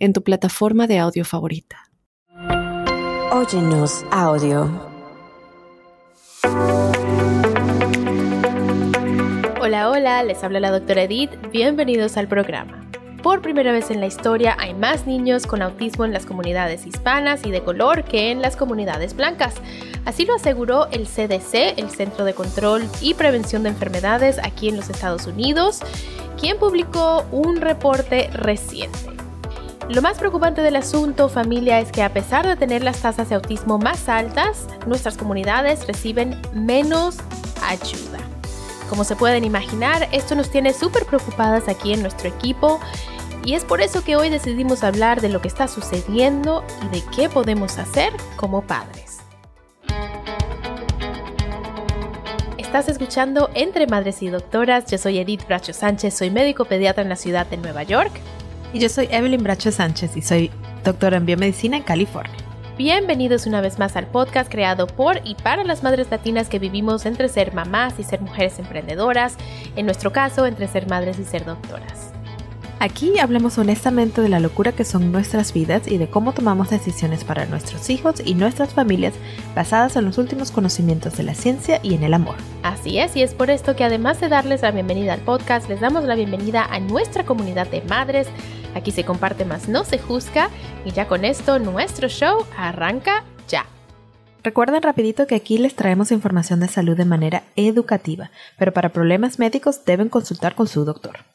en tu plataforma de audio favorita. Óyenos audio. Hola, hola, les habla la doctora Edith, bienvenidos al programa. Por primera vez en la historia hay más niños con autismo en las comunidades hispanas y de color que en las comunidades blancas. Así lo aseguró el CDC, el Centro de Control y Prevención de Enfermedades aquí en los Estados Unidos, quien publicó un reporte reciente. Lo más preocupante del asunto, familia, es que a pesar de tener las tasas de autismo más altas, nuestras comunidades reciben menos ayuda. Como se pueden imaginar, esto nos tiene súper preocupadas aquí en nuestro equipo y es por eso que hoy decidimos hablar de lo que está sucediendo y de qué podemos hacer como padres. Estás escuchando Entre Madres y Doctoras, yo soy Edith Bracho Sánchez, soy médico pediatra en la ciudad de Nueva York y yo soy Evelyn Bracho Sánchez y soy doctora en biomedicina en California. Bienvenidos una vez más al podcast creado por y para las madres latinas que vivimos entre ser mamás y ser mujeres emprendedoras, en nuestro caso entre ser madres y ser doctoras. Aquí hablamos honestamente de la locura que son nuestras vidas y de cómo tomamos decisiones para nuestros hijos y nuestras familias basadas en los últimos conocimientos de la ciencia y en el amor. Así es, y es por esto que además de darles la bienvenida al podcast, les damos la bienvenida a nuestra comunidad de madres. Aquí se comparte más, no se juzga, y ya con esto nuestro show arranca ya. Recuerden rapidito que aquí les traemos información de salud de manera educativa, pero para problemas médicos deben consultar con su doctor.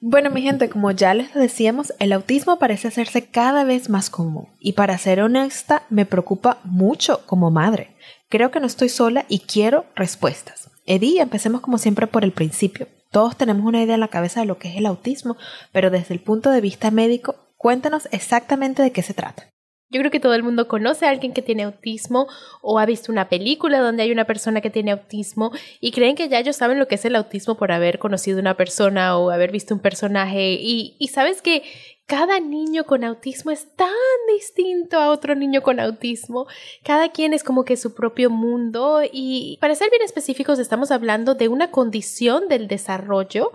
Bueno, mi gente, como ya les decíamos, el autismo parece hacerse cada vez más común y para ser honesta, me preocupa mucho como madre. Creo que no estoy sola y quiero respuestas. Eddie, empecemos como siempre por el principio. Todos tenemos una idea en la cabeza de lo que es el autismo, pero desde el punto de vista médico, cuéntanos exactamente de qué se trata. Yo creo que todo el mundo conoce a alguien que tiene autismo o ha visto una película donde hay una persona que tiene autismo y creen que ya ellos saben lo que es el autismo por haber conocido una persona o haber visto un personaje y, y sabes que cada niño con autismo es tan distinto a otro niño con autismo. Cada quien es como que su propio mundo y para ser bien específicos estamos hablando de una condición del desarrollo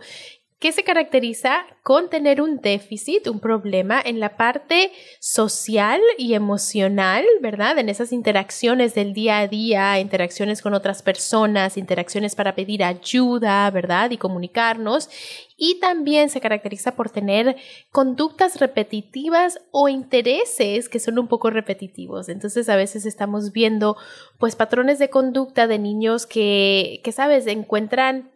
que se caracteriza con tener un déficit, un problema en la parte social y emocional, ¿verdad? En esas interacciones del día a día, interacciones con otras personas, interacciones para pedir ayuda, ¿verdad? Y comunicarnos. Y también se caracteriza por tener conductas repetitivas o intereses que son un poco repetitivos. Entonces a veces estamos viendo pues patrones de conducta de niños que, que sabes, encuentran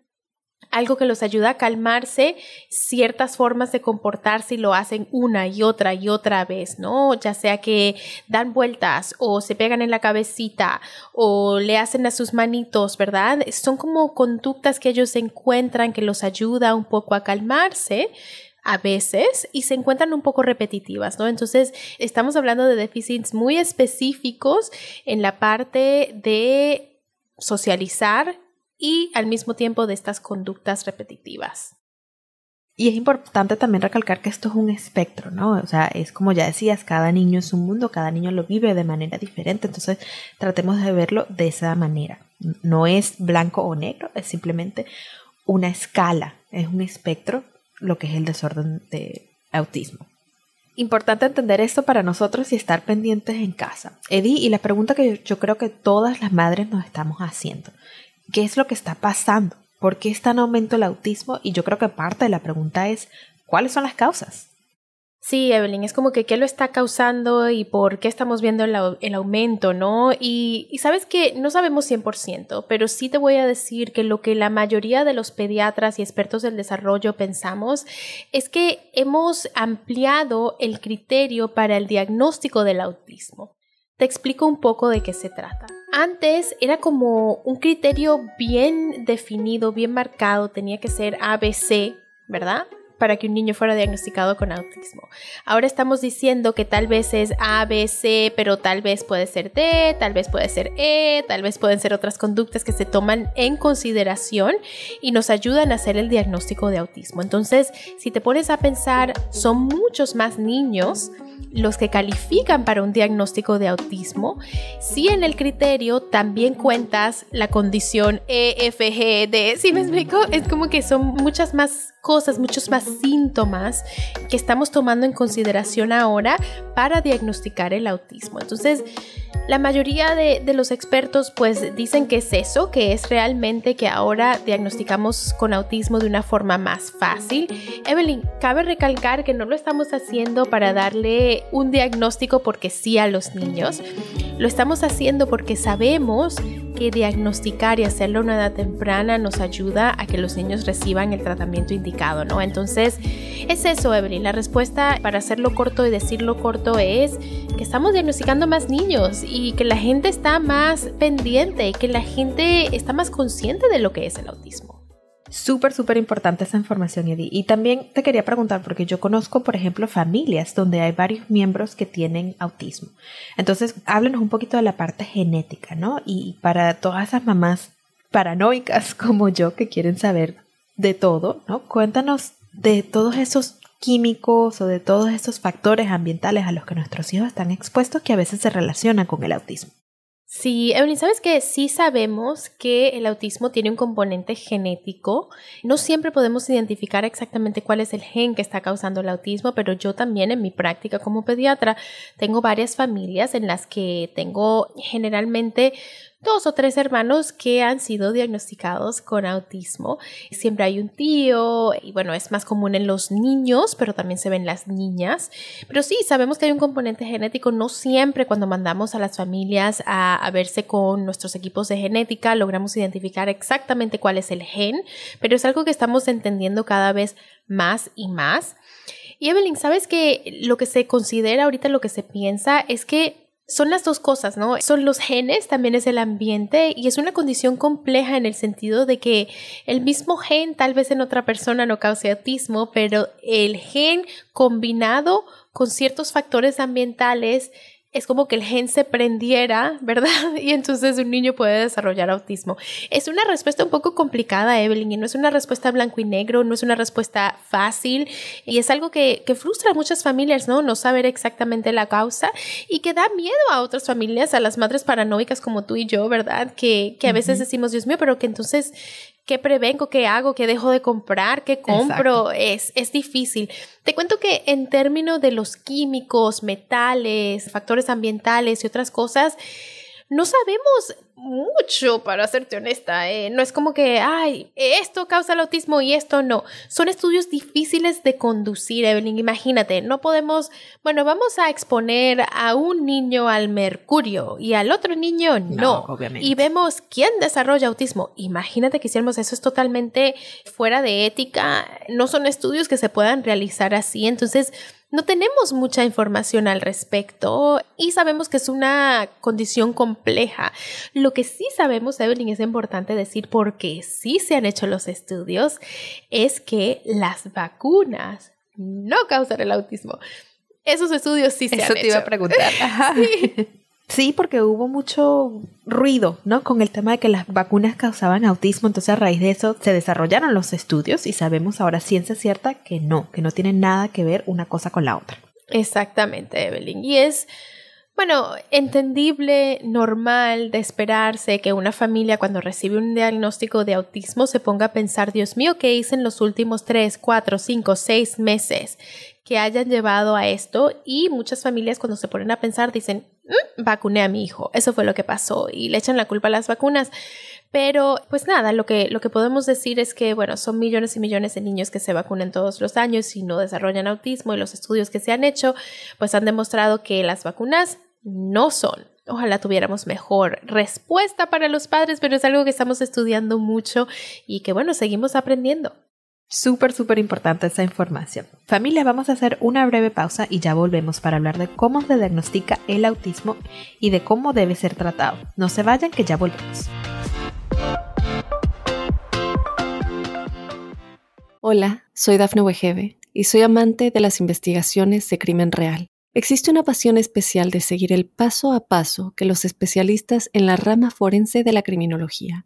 algo que los ayuda a calmarse, ciertas formas de comportarse y lo hacen una y otra y otra vez, ¿no? Ya sea que dan vueltas o se pegan en la cabecita o le hacen a sus manitos, ¿verdad? Son como conductas que ellos encuentran que los ayuda un poco a calmarse a veces y se encuentran un poco repetitivas, ¿no? Entonces, estamos hablando de déficits muy específicos en la parte de socializar y al mismo tiempo de estas conductas repetitivas. Y es importante también recalcar que esto es un espectro, ¿no? O sea, es como ya decías, cada niño es un mundo, cada niño lo vive de manera diferente, entonces tratemos de verlo de esa manera. No es blanco o negro, es simplemente una escala, es un espectro lo que es el desorden de autismo. Importante entender esto para nosotros y estar pendientes en casa. Eddie, y la pregunta que yo creo que todas las madres nos estamos haciendo qué es lo que está pasando, por qué está en aumento el autismo y yo creo que parte de la pregunta es cuáles son las causas. Sí, Evelyn, es como que qué lo está causando y por qué estamos viendo el, aumento, ¿no? Y, y, sabes que no sabemos 100%, pero sí te voy a decir que lo que la mayoría de los pediatras y expertos del desarrollo pensamos es que hemos ampliado el criterio para el diagnóstico del autismo. Te explico un poco de qué se trata. Antes era como un criterio bien definido, bien marcado, tenía que ser ABC, ¿verdad? Para que un niño fuera diagnosticado con autismo. Ahora estamos diciendo que tal vez es A, B, C, pero tal vez puede ser D, tal vez puede ser E, tal vez pueden ser otras conductas que se toman en consideración y nos ayudan a hacer el diagnóstico de autismo. Entonces, si te pones a pensar, son muchos más niños los que califican para un diagnóstico de autismo, si en el criterio también cuentas la condición E, F, G, D, ¿sí me explico? Es como que son muchas más cosas, muchos más síntomas que estamos tomando en consideración ahora para diagnosticar el autismo. Entonces, la mayoría de, los expertos pues dicen que es eso, que es realmente que ahora diagnosticamos con autismo de una forma más fácil. Evelyn, cabe recalcar que no lo estamos haciendo para darle un diagnóstico porque sí a los niños. Lo estamos haciendo porque sabemos que diagnosticar y hacerlo a una edad temprana nos ayuda a que los niños reciban el tratamiento indicado, ¿no? Entonces, es eso, Evelyn. La respuesta para hacerlo corto y decirlo corto es que estamos diagnosticando más niños y que la gente está más pendiente, que la gente está más consciente de lo que es el autismo. Súper, súper importante esa información, Eddie. Y también te quería preguntar, porque yo conozco, por ejemplo, familias donde hay varios miembros que tienen autismo. Entonces, háblenos un poquito de la parte genética, ¿no? Y para todas esas mamás paranoicas como yo que quieren saber de todo, ¿no? Cuéntanos de todos esos químicos o de todos esos factores ambientales a los que nuestros hijos están expuestos que a veces se relacionan con el autismo. Sí, Evelyn, sabes que sí sabemos que el autismo tiene un componente genético. No siempre podemos identificar exactamente cuál es el gen que está causando el autismo, pero yo también en mi práctica como pediatra tengo varias familias en las que tengo generalmente dos o tres hermanos que han sido diagnosticados con autismo. Siempre hay un tío y bueno, es más común en los niños, pero también se ven las niñas. Pero sí, sabemos que hay un componente genético. No siempre cuando mandamos a las familias a, verse con nuestros equipos de genética logramos identificar exactamente cuál es el gen, pero es algo que estamos entendiendo cada vez más y más. Y Evelyn, ¿sabes que lo que se considera ahorita, lo que se piensa es que son las dos cosas, ¿no? Son los genes, también es el ambiente y es una condición compleja en el sentido de que el mismo gen tal vez en otra persona no cause autismo, pero el gen combinado con ciertos factores ambientales es como que el gen se prendiera, ¿verdad? Y entonces un niño puede desarrollar autismo. Es una respuesta un poco complicada, Evelyn, y no es una respuesta blanco y negro, no es una respuesta fácil, y es algo que, frustra a muchas familias, ¿no? No saber exactamente la causa y que da miedo a otras familias, a las madres paranoicas como tú y yo, ¿verdad? Que, que a veces decimos, Dios mío, pero que entonces ¿Qué prevengo? ¿Qué hago? ¿Qué dejo de comprar? ¿Qué compro? Es, es difícil. Te cuento que en términos de los químicos, metales, factores ambientales y otras cosas, no sabemos mucho, para serte honesta. ¿eh? No es como que, ay, esto causa el autismo y esto no. Son estudios difíciles de conducir, Evelyn. Imagínate, no podemos, bueno, vamos a exponer a un niño al mercurio y al otro niño no. obviamente. Y vemos quién desarrolla autismo. Imagínate que hiciéramos eso es totalmente fuera de ética. No son estudios que se puedan realizar así. Entonces, no tenemos mucha información al respecto y sabemos que es una condición compleja. Lo que sí sabemos, Evelyn, es importante decir porque sí se han hecho los estudios, es que las vacunas no causan el autismo. Esos estudios sí se han hecho. Eso te iba a preguntar. Sí, porque hubo mucho ruido, ¿no? Con el tema de que las vacunas causaban autismo, entonces a raíz de eso se desarrollaron los estudios y sabemos ahora ciencia cierta que no, que no tienen nada que ver una cosa con la otra. Exactamente, Evelyn. Y es, bueno, entendible, normal de esperarse que una familia cuando recibe un diagnóstico de autismo se ponga a pensar, Dios mío, ¿qué hice en los últimos tres, cuatro, cinco, seis meses? que hayan llevado a esto y muchas familias cuando se ponen a pensar dicen, mm, vacuné a mi hijo, eso fue lo que pasó y le echan la culpa a las vacunas. Pero pues nada, lo que, lo que podemos decir es que, bueno, son millones y millones de niños que se vacunan todos los años y no desarrollan autismo y los estudios que se han hecho pues han demostrado que las vacunas no son Ojalá tuviéramos mejor respuesta para los padres, pero es algo que estamos estudiando mucho y que bueno, seguimos aprendiendo. Súper, súper importante esa información. Familia, vamos a hacer una breve pausa y ya volvemos para hablar de cómo se diagnostica el autismo y de cómo debe ser tratado. No se vayan, que ya volvemos. Hola, soy Dafne Wegebe y soy amante de las investigaciones de crimen real. Existe una pasión especial de seguir el paso a paso que los especialistas en la rama forense de la criminología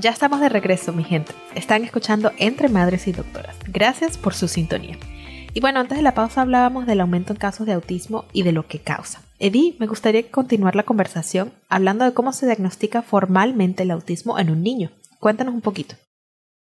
Ya estamos de regreso, mi gente. Están escuchando Entre Madres y Doctoras. Gracias por su sintonía. Y bueno, antes de la pausa hablábamos del aumento en casos de autismo y de lo que causa. Eddie, me gustaría continuar la conversación hablando de cómo se diagnostica formalmente el autismo en un niño. Cuéntanos un poquito.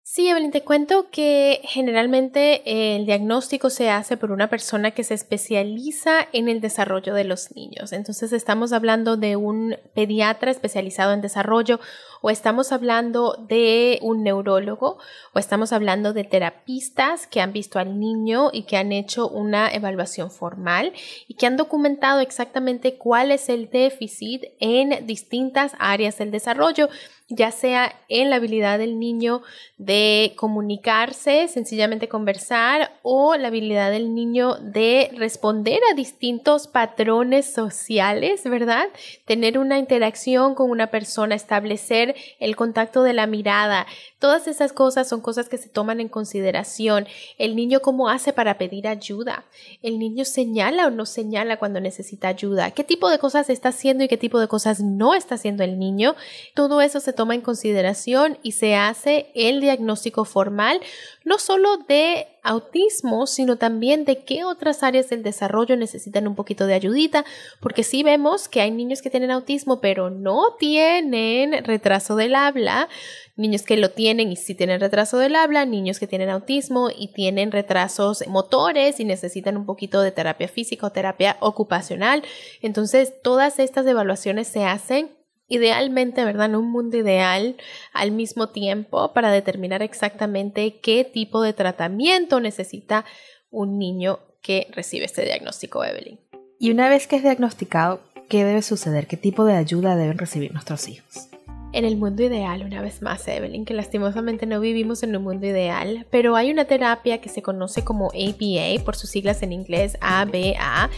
Sí, Evelyn, te cuento que generalmente el diagnóstico se hace por una persona que se especializa en el desarrollo de los niños. Entonces estamos hablando de un pediatra especializado en desarrollo o estamos hablando de un neurólogo o estamos hablando de terapistas que han visto al niño y que han hecho una evaluación formal y que han documentado exactamente cuál es el déficit en distintas áreas del desarrollo ya sea en la habilidad del niño de comunicarse, sencillamente conversar, o la habilidad del niño de responder a distintos patrones sociales, ¿verdad? Tener una interacción con una persona, establecer el contacto de la mirada, todas esas cosas son cosas que se toman en consideración. El niño cómo hace para pedir ayuda. El niño señala o no señala cuando necesita ayuda. ¿Qué tipo de cosas está haciendo y qué tipo de cosas no está haciendo el niño? Todo eso se toma en consideración y se hace el diagnóstico formal no solo de autismo, sino también de qué otras áreas del desarrollo necesitan un poquito de ayudita, porque sí vemos que hay niños que tienen autismo, pero no tienen retraso del habla, niños que lo tienen y sí tienen retraso del habla, niños que tienen autismo y tienen retrasos motores y necesitan un poquito de terapia física o terapia ocupacional. Entonces, todas estas evaluaciones se hacen idealmente, ¿verdad? En un mundo ideal al mismo tiempo para determinar exactamente qué tipo de tratamiento necesita un niño que recibe este diagnóstico, Evelyn. Y una vez que es diagnosticado, ¿qué debe suceder? ¿Qué tipo de ayuda deben recibir nuestros hijos? en el mundo ideal, una vez más, Evelyn, que lastimosamente no vivimos en un mundo ideal, pero hay una terapia que se conoce como ABA, por sus siglas en inglés ABA.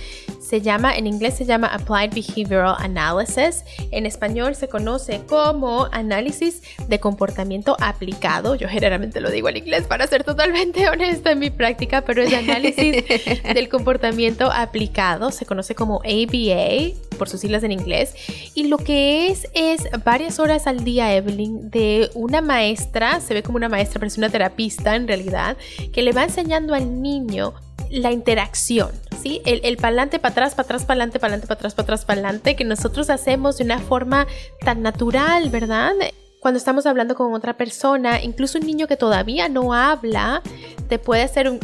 Se llama, en inglés se llama Applied Behavioral Analysis. En español se conoce como análisis de comportamiento aplicado. Yo generalmente lo digo en inglés para ser totalmente honesta en mi práctica, pero es análisis del comportamiento aplicado. Se conoce como ABA, por sus siglas en inglés. Y lo que es es varias horas al día, Evelyn, de una maestra, se ve como una maestra, pero es una terapista en realidad, que le va enseñando al niño la interacción, ¿sí? El, el pa'lante, para atrás, para atrás, para adelante, para adelante, para atrás, para atrás, para adelante, que nosotros hacemos de una forma tan natural, ¿verdad? Cuando estamos hablando con otra persona, incluso un niño que todavía no habla, te puede hacer un...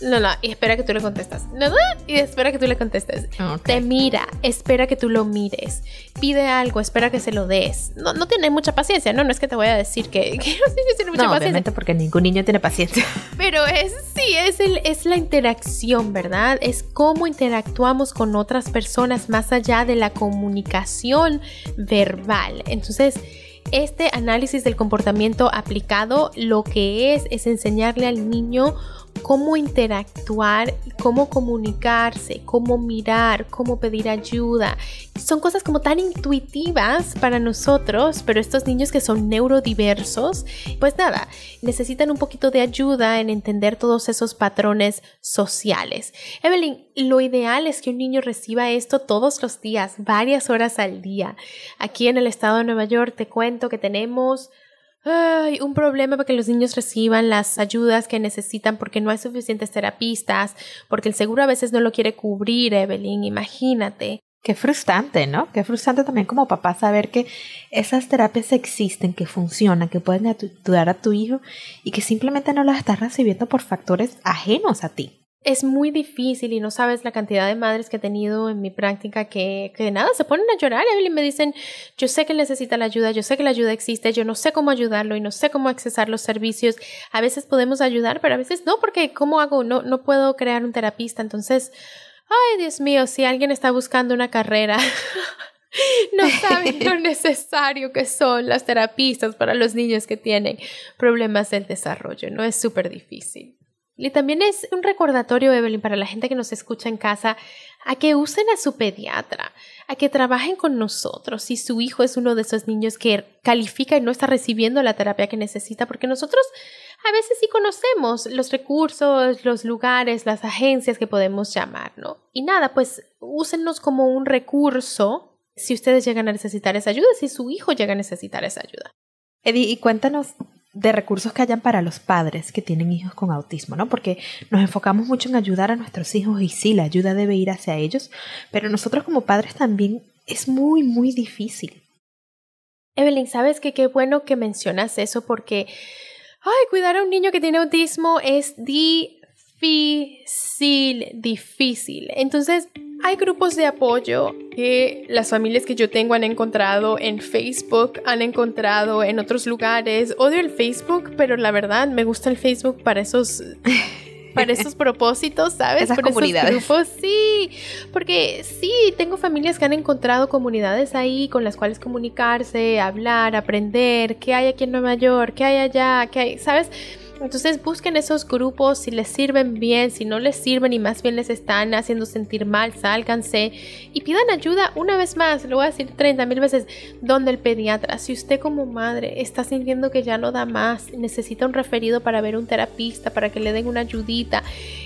no, y espera que tú le contestas. No, no, y espera que tú le contestes. Te mira, espera que tú lo mires. Pide algo, espera que se lo des. No, no tiene mucha paciencia, ¿no? No es que te voy a decir que, que no tiene mucha no, paciencia. Obviamente porque ningún niño tiene paciencia. Pero es, sí, es, el, es la interacción, ¿verdad? Es cómo interactuamos con otras personas más allá de la comunicación verbal. Entonces, este análisis del comportamiento aplicado lo que es es enseñarle al niño cómo interactuar, cómo comunicarse, cómo mirar, cómo pedir ayuda. Son cosas como tan intuitivas para nosotros, pero estos niños que son neurodiversos, pues nada, necesitan un poquito de ayuda en entender todos esos patrones sociales. Evelyn, lo ideal es que un niño reciba esto todos los días, varias horas al día. Aquí en el estado de Nueva York te cuento que tenemos Ay, un problema para que los niños reciban las ayudas que necesitan porque no hay suficientes terapistas, porque el seguro a veces no lo quiere cubrir, Evelyn, imagínate. Qué frustrante, ¿no? Qué frustrante también como papá saber que esas terapias existen, que funcionan, que pueden ayudar a tu hijo y que simplemente no las estás recibiendo por factores ajenos a ti es muy difícil y no sabes la cantidad de madres que he tenido en mi práctica que, que nada, se ponen a llorar y me dicen, yo sé que necesita la ayuda, yo sé que la ayuda existe, yo no sé cómo ayudarlo y no sé cómo accesar los servicios. A veces podemos ayudar, pero a veces no, porque ¿cómo hago? No, no puedo crear un terapista. Entonces, Ay, Dios mío, si alguien está buscando una carrera, no saben lo necesario que son las terapistas para los niños que tienen problemas del desarrollo, ¿no? Es súper difícil. Y también es un recordatorio, Evelyn, para la gente que nos escucha en casa, a que usen a su pediatra, a que trabajen con nosotros si su hijo es uno de esos niños que califica y no está recibiendo la terapia que necesita, porque nosotros a veces sí conocemos los recursos, los lugares, las agencias que podemos llamar, ¿no? Y nada, pues úsenos como un recurso si ustedes llegan a necesitar esa ayuda, si su hijo llega a necesitar esa ayuda. Eddie, y cuéntanos de recursos que hayan para los padres que tienen hijos con autismo, ¿no? Porque nos enfocamos mucho en ayudar a nuestros hijos y sí, la ayuda debe ir hacia ellos, pero nosotros como padres también es muy, muy difícil. Evelyn, ¿sabes qué? Qué bueno que mencionas eso porque, ay, cuidar a un niño que tiene autismo es difícil, difícil. Entonces, hay grupos de apoyo que las familias que yo tengo han encontrado en Facebook, han encontrado en otros lugares. Odio el Facebook, pero la verdad me gusta el Facebook para esos para esos propósitos, ¿sabes? Esas comunidades. grupos, sí, porque sí, tengo familias que han encontrado comunidades ahí con las cuales comunicarse, hablar, aprender, qué hay aquí en Nueva York, qué hay allá, qué hay, ¿sabes? Entonces busquen esos grupos si les sirven bien, si no les sirven y más bien les están haciendo sentir mal, sálganse y pidan ayuda una vez más, lo voy a decir 30 mil veces, donde el pediatra, si usted como madre está sintiendo que ya no da más, necesita un referido para ver un terapista, para que le den una ayudita,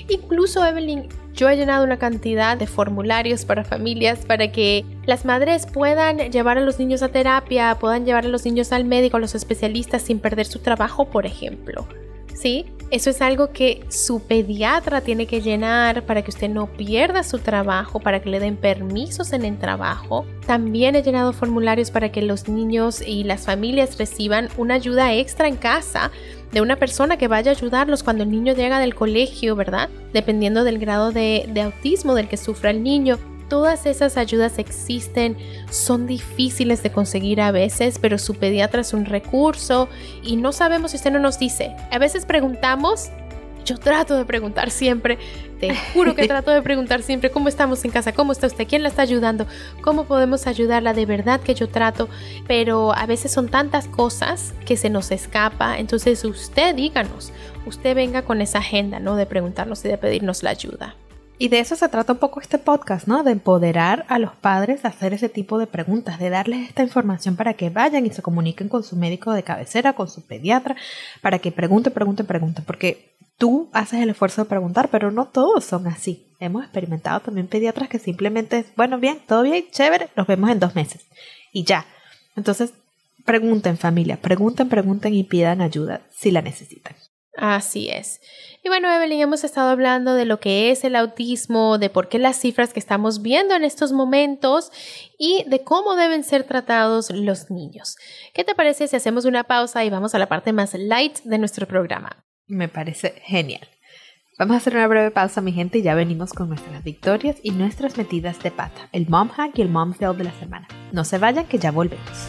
incluso Evelyn, yo he llenado una cantidad de formularios para familias para que las madres puedan llevar a los niños a terapia, puedan llevar a los niños al médico, a los especialistas sin perder su trabajo, por ejemplo. ¿Sí? Eso es algo que su pediatra tiene que llenar para que usted no pierda su trabajo, para que le den permisos en el trabajo. También he llenado formularios para que los niños y las familias reciban una ayuda extra en casa de una persona que vaya a ayudarlos cuando el niño llega del colegio, ¿verdad? Dependiendo del grado de, de autismo del que sufra el niño todas esas ayudas existen, son difíciles de conseguir a veces, pero su pediatra es un recurso y no sabemos si usted no nos dice. A veces preguntamos, yo trato de preguntar siempre, te juro que trato de preguntar siempre cómo estamos en casa, cómo está usted, quién la está ayudando, cómo podemos ayudarla, de verdad que yo trato, pero a veces son tantas cosas que se nos escapa, entonces usted díganos, usted venga con esa agenda, ¿no? De preguntarnos y de pedirnos la ayuda. Y de eso se trata un poco este podcast, ¿no? De empoderar a los padres a hacer ese tipo de preguntas, de darles esta información para que vayan y se comuniquen con su médico de cabecera, con su pediatra, para que pregunten, pregunten, pregunten, porque tú haces el esfuerzo de preguntar, pero no todos son así. Hemos experimentado también pediatras que simplemente es, bueno, bien, todo bien, chévere, nos vemos en dos meses y ya. Entonces, pregunten familia, pregunten, pregunten y pidan ayuda si la necesitan. Así es. Y bueno, Evelyn, hemos estado hablando de lo que es el autismo, de por qué las cifras que estamos viendo en estos momentos y de cómo deben ser tratados los niños. ¿Qué te parece si hacemos una pausa y vamos a la parte más light de nuestro programa? Me parece genial. Vamos a hacer una breve pausa, mi gente, y ya venimos con nuestras victorias y nuestras metidas de pata, el mom hack y el mom fail de la semana. No se vayan, que ya volvemos.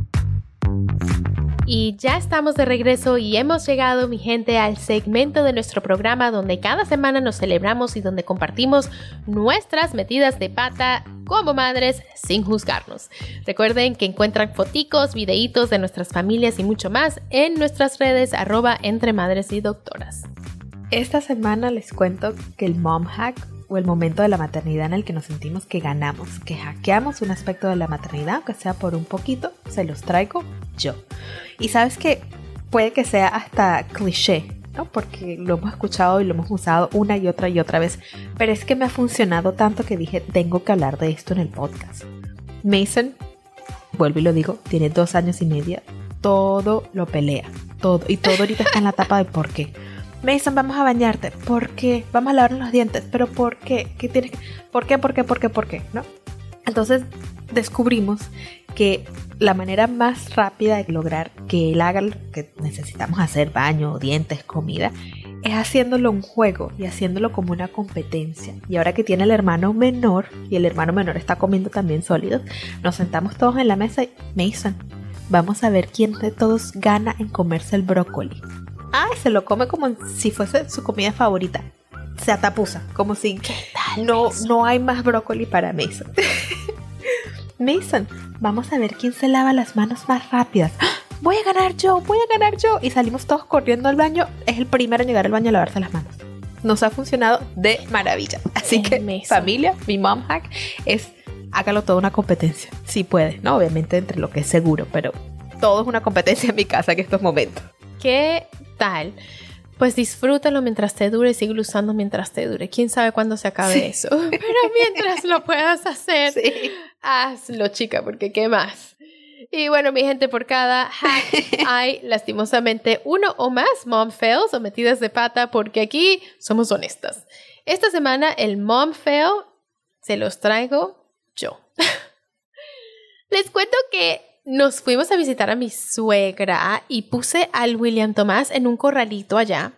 Y ya estamos de regreso y hemos llegado, mi gente, al segmento de nuestro programa donde cada semana nos celebramos y donde compartimos nuestras metidas de pata como madres sin juzgarnos. Recuerden que encuentran foticos, videitos de nuestras familias y mucho más en nuestras redes arroba entre madres y doctoras. Esta semana les cuento que el mom hack o el momento de la maternidad en el que nos sentimos que ganamos, que hackeamos un aspecto de la maternidad, aunque sea por un poquito, se los traigo yo. Y sabes que puede que sea hasta cliché, ¿no? Porque lo hemos escuchado y lo hemos usado una y otra y otra vez, pero es que me ha funcionado tanto que dije, tengo que hablar de esto en el podcast. Mason, vuelvo y lo digo, tiene dos años y medio todo lo pelea, todo. Y todo ahorita está en la etapa de por qué. Mason, vamos a bañarte. ¿Por qué? Vamos a lavarnos los dientes. ¿Pero por qué? ¿Qué tienes. ¿Por qué? ¿Por qué? ¿Por qué? ¿Por qué? ¿No? Entonces descubrimos que la manera más rápida de lograr que él haga lo que necesitamos hacer, baño, dientes, comida, es haciéndolo un juego y haciéndolo como una competencia. Y ahora que tiene el hermano menor y el hermano menor está comiendo también sólidos, nos sentamos todos en la mesa y Mason, vamos a ver quién de todos gana en comerse el brócoli. Ay, se lo come como si fuese su comida favorita. Se atapusa, como si no, no hay más brócoli para Mason. Mason, vamos a ver quién se lava las manos más rápidas. ¡Ah! Voy a ganar yo, voy a ganar yo. Y salimos todos corriendo al baño. Es el primero en llegar al baño a lavarse las manos. Nos ha funcionado de maravilla. Así que, familia, mi mom hack es hágalo toda una competencia. Si puede, ¿no? Obviamente entre lo que es seguro, pero todo es una competencia en mi casa en estos momentos. ¿Qué tal? Pues disfrútalo mientras te dure y sigue usando mientras te dure. ¿Quién sabe cuándo se acabe eso? Pero mientras lo puedas hacer, hazlo, chica, porque ¿qué más? Y bueno, mi gente, por cada hack hay lastimosamente uno o más mom fails o metidas de pata, porque aquí somos honestas. Esta semana el mom fail se los traigo yo. Les cuento que nos fuimos a visitar a mi suegra y puse al William Tomás en un corralito allá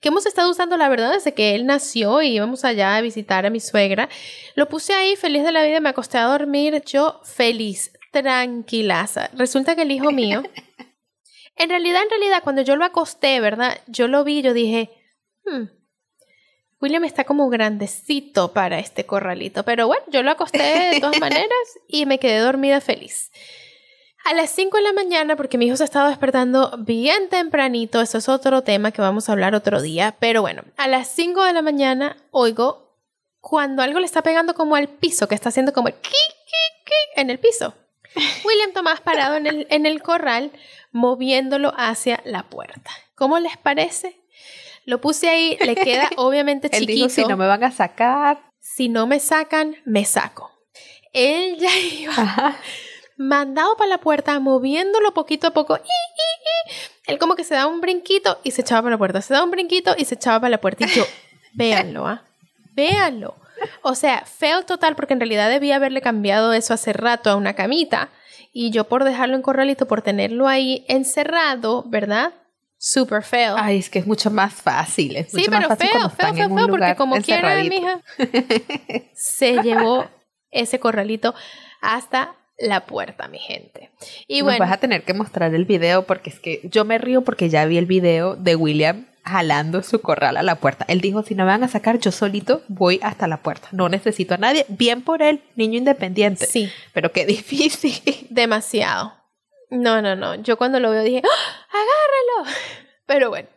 que hemos estado usando, la verdad, desde que él nació y íbamos allá a visitar a mi suegra. Lo puse ahí, feliz de la vida, me acosté a dormir, yo feliz, tranquilaza. Resulta que el hijo mío, en realidad, en realidad, cuando yo lo acosté, ¿verdad? Yo lo vi, yo dije, hmm, William está como grandecito para este corralito, pero bueno, yo lo acosté de todas maneras y me quedé dormida feliz. A las 5 de la mañana, porque mi hijo se estaba despertando bien tempranito, eso es otro tema que vamos a hablar otro día, pero bueno, a las 5 de la mañana oigo cuando algo le está pegando como al piso, que está haciendo como el ki, ki, ki en el piso. William Tomás parado en el, en el corral, moviéndolo hacia la puerta. ¿Cómo les parece? Lo puse ahí, le queda obviamente chiquito. Él dijo, si no me van a sacar. Si no me sacan, me saco. Él ya iba mandado para la puerta, moviéndolo poquito a poco. Él como que se da un brinquito y se echaba para la puerta. Se da un brinquito y se echaba para la puerta. Y yo, véanlo, ¿ah? Véanlo. O sea, feo total porque en realidad debía haberle cambiado eso hace rato a una camita. Y yo por dejarlo en corralito, por tenerlo ahí encerrado, ¿verdad? Super feo. Ay, es que es mucho más fácil. Es sí, pero feo, feo, feo, feo, porque como quiera, mija, se llevó ese corralito hasta la puerta, mi gente. Y bueno. vas a tener que mostrar el video porque es que yo me río porque ya vi el video de William jalando su corral a la puerta. Él dijo, si no me van a sacar, yo solito voy hasta la puerta. No necesito a nadie. Bien por él, niño independiente. Sí. Pero qué difícil. Demasiado. No, no, no. Yo cuando lo veo dije, ¡Ah, agárralo. Pero bueno,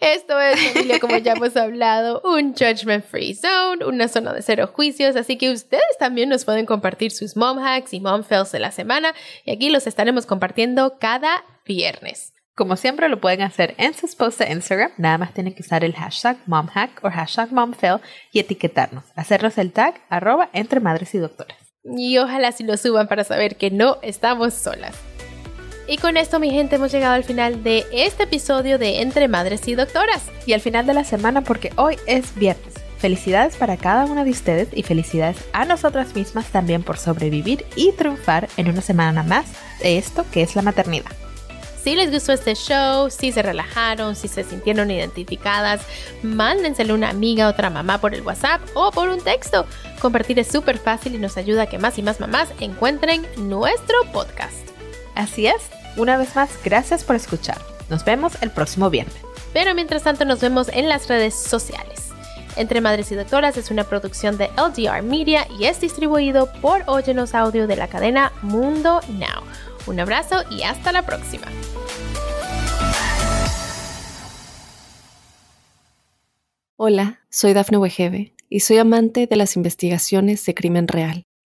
esto es, familia, como ya hemos hablado, un judgment free zone, una zona de cero juicios, así que ustedes también nos pueden compartir sus mom hacks y mom fails de la semana y aquí los estaremos compartiendo cada viernes. Como siempre lo pueden hacer en sus posts de Instagram, nada más tienen que usar el hashtag momhack o hashtag momfail y etiquetarnos, hacernos el tag arroba entre madres y doctoras. Y ojalá si lo suban para saber que no estamos solas. Y con esto, mi gente, hemos llegado al final de este episodio de Entre Madres y Doctoras. Y al final de la semana porque hoy es viernes. Felicidades para cada una de ustedes y felicidades a nosotras mismas también por sobrevivir y triunfar en una semana más de esto que es la maternidad. Si les gustó este show, si se relajaron, si se sintieron identificadas, mándenselo a una amiga, otra mamá por el WhatsApp o por un texto. Compartir es súper fácil y nos ayuda a que más y más mamás encuentren nuestro podcast. Así es, una vez más, gracias por escuchar. Nos vemos el próximo viernes. Pero mientras tanto nos vemos en las redes sociales. Entre Madres y Doctoras es una producción de LDR Media y es distribuido por Óyenos Audio de la cadena Mundo Now. Un abrazo y hasta la próxima. Hola, soy Dafne Wegebe y soy amante de las investigaciones de crimen real.